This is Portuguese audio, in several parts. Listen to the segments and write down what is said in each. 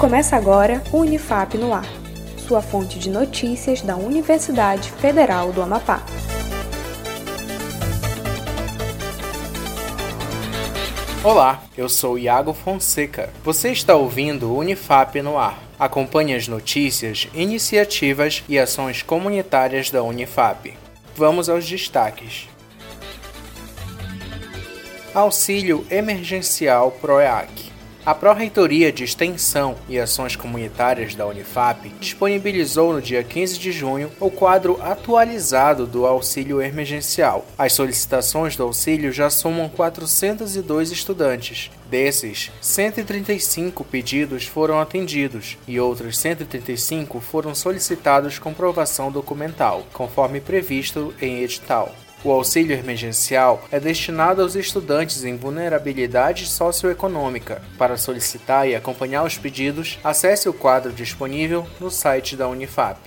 Começa agora o Unifap no Ar, sua fonte de notícias da Universidade Federal do Amapá. Olá, eu sou Iago Fonseca. Você está ouvindo o Unifap no Ar. Acompanhe as notícias, iniciativas e ações comunitárias da Unifap. Vamos aos destaques. Auxílio Emergencial PROEAC. A Pró-Reitoria de Extensão e Ações Comunitárias da Unifap disponibilizou no dia 15 de junho o quadro atualizado do auxílio emergencial. As solicitações do auxílio já somam 402 estudantes. Desses, 135 pedidos foram atendidos e outros 135 foram solicitados comprovação documental, conforme previsto em edital. O auxílio emergencial é destinado aos estudantes em vulnerabilidade socioeconômica. Para solicitar e acompanhar os pedidos, acesse o quadro disponível no site da Unifap.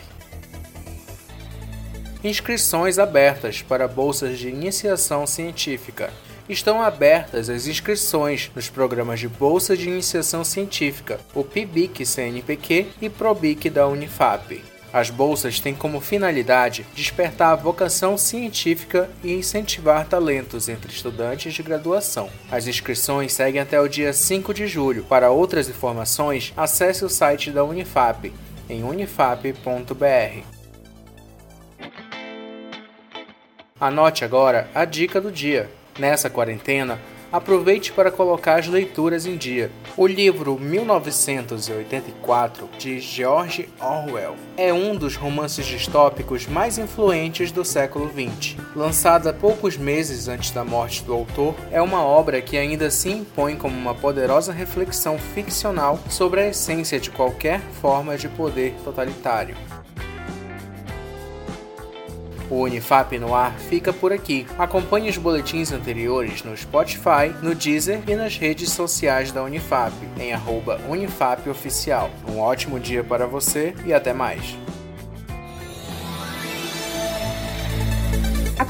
Inscrições abertas para bolsas de iniciação científica. Estão abertas as inscrições nos programas de Bolsa de Iniciação Científica, o PIBIC CNPq e PROBIC da Unifap. As bolsas têm como finalidade despertar a vocação científica e incentivar talentos entre estudantes de graduação. As inscrições seguem até o dia 5 de julho. Para outras informações, acesse o site da Unifap em unifap.br. Anote agora a dica do dia. Nessa quarentena, aproveite para colocar as leituras em dia. O livro 1984 de George Orwell é um dos romances distópicos mais influentes do século XX. Lançada poucos meses antes da morte do autor, é uma obra que ainda se impõe como uma poderosa reflexão ficcional sobre a essência de qualquer forma de poder totalitário. O Unifap no ar fica por aqui. Acompanhe os boletins anteriores no Spotify, no Deezer e nas redes sociais da Unifap, em arroba UnifapOficial. Um ótimo dia para você e até mais.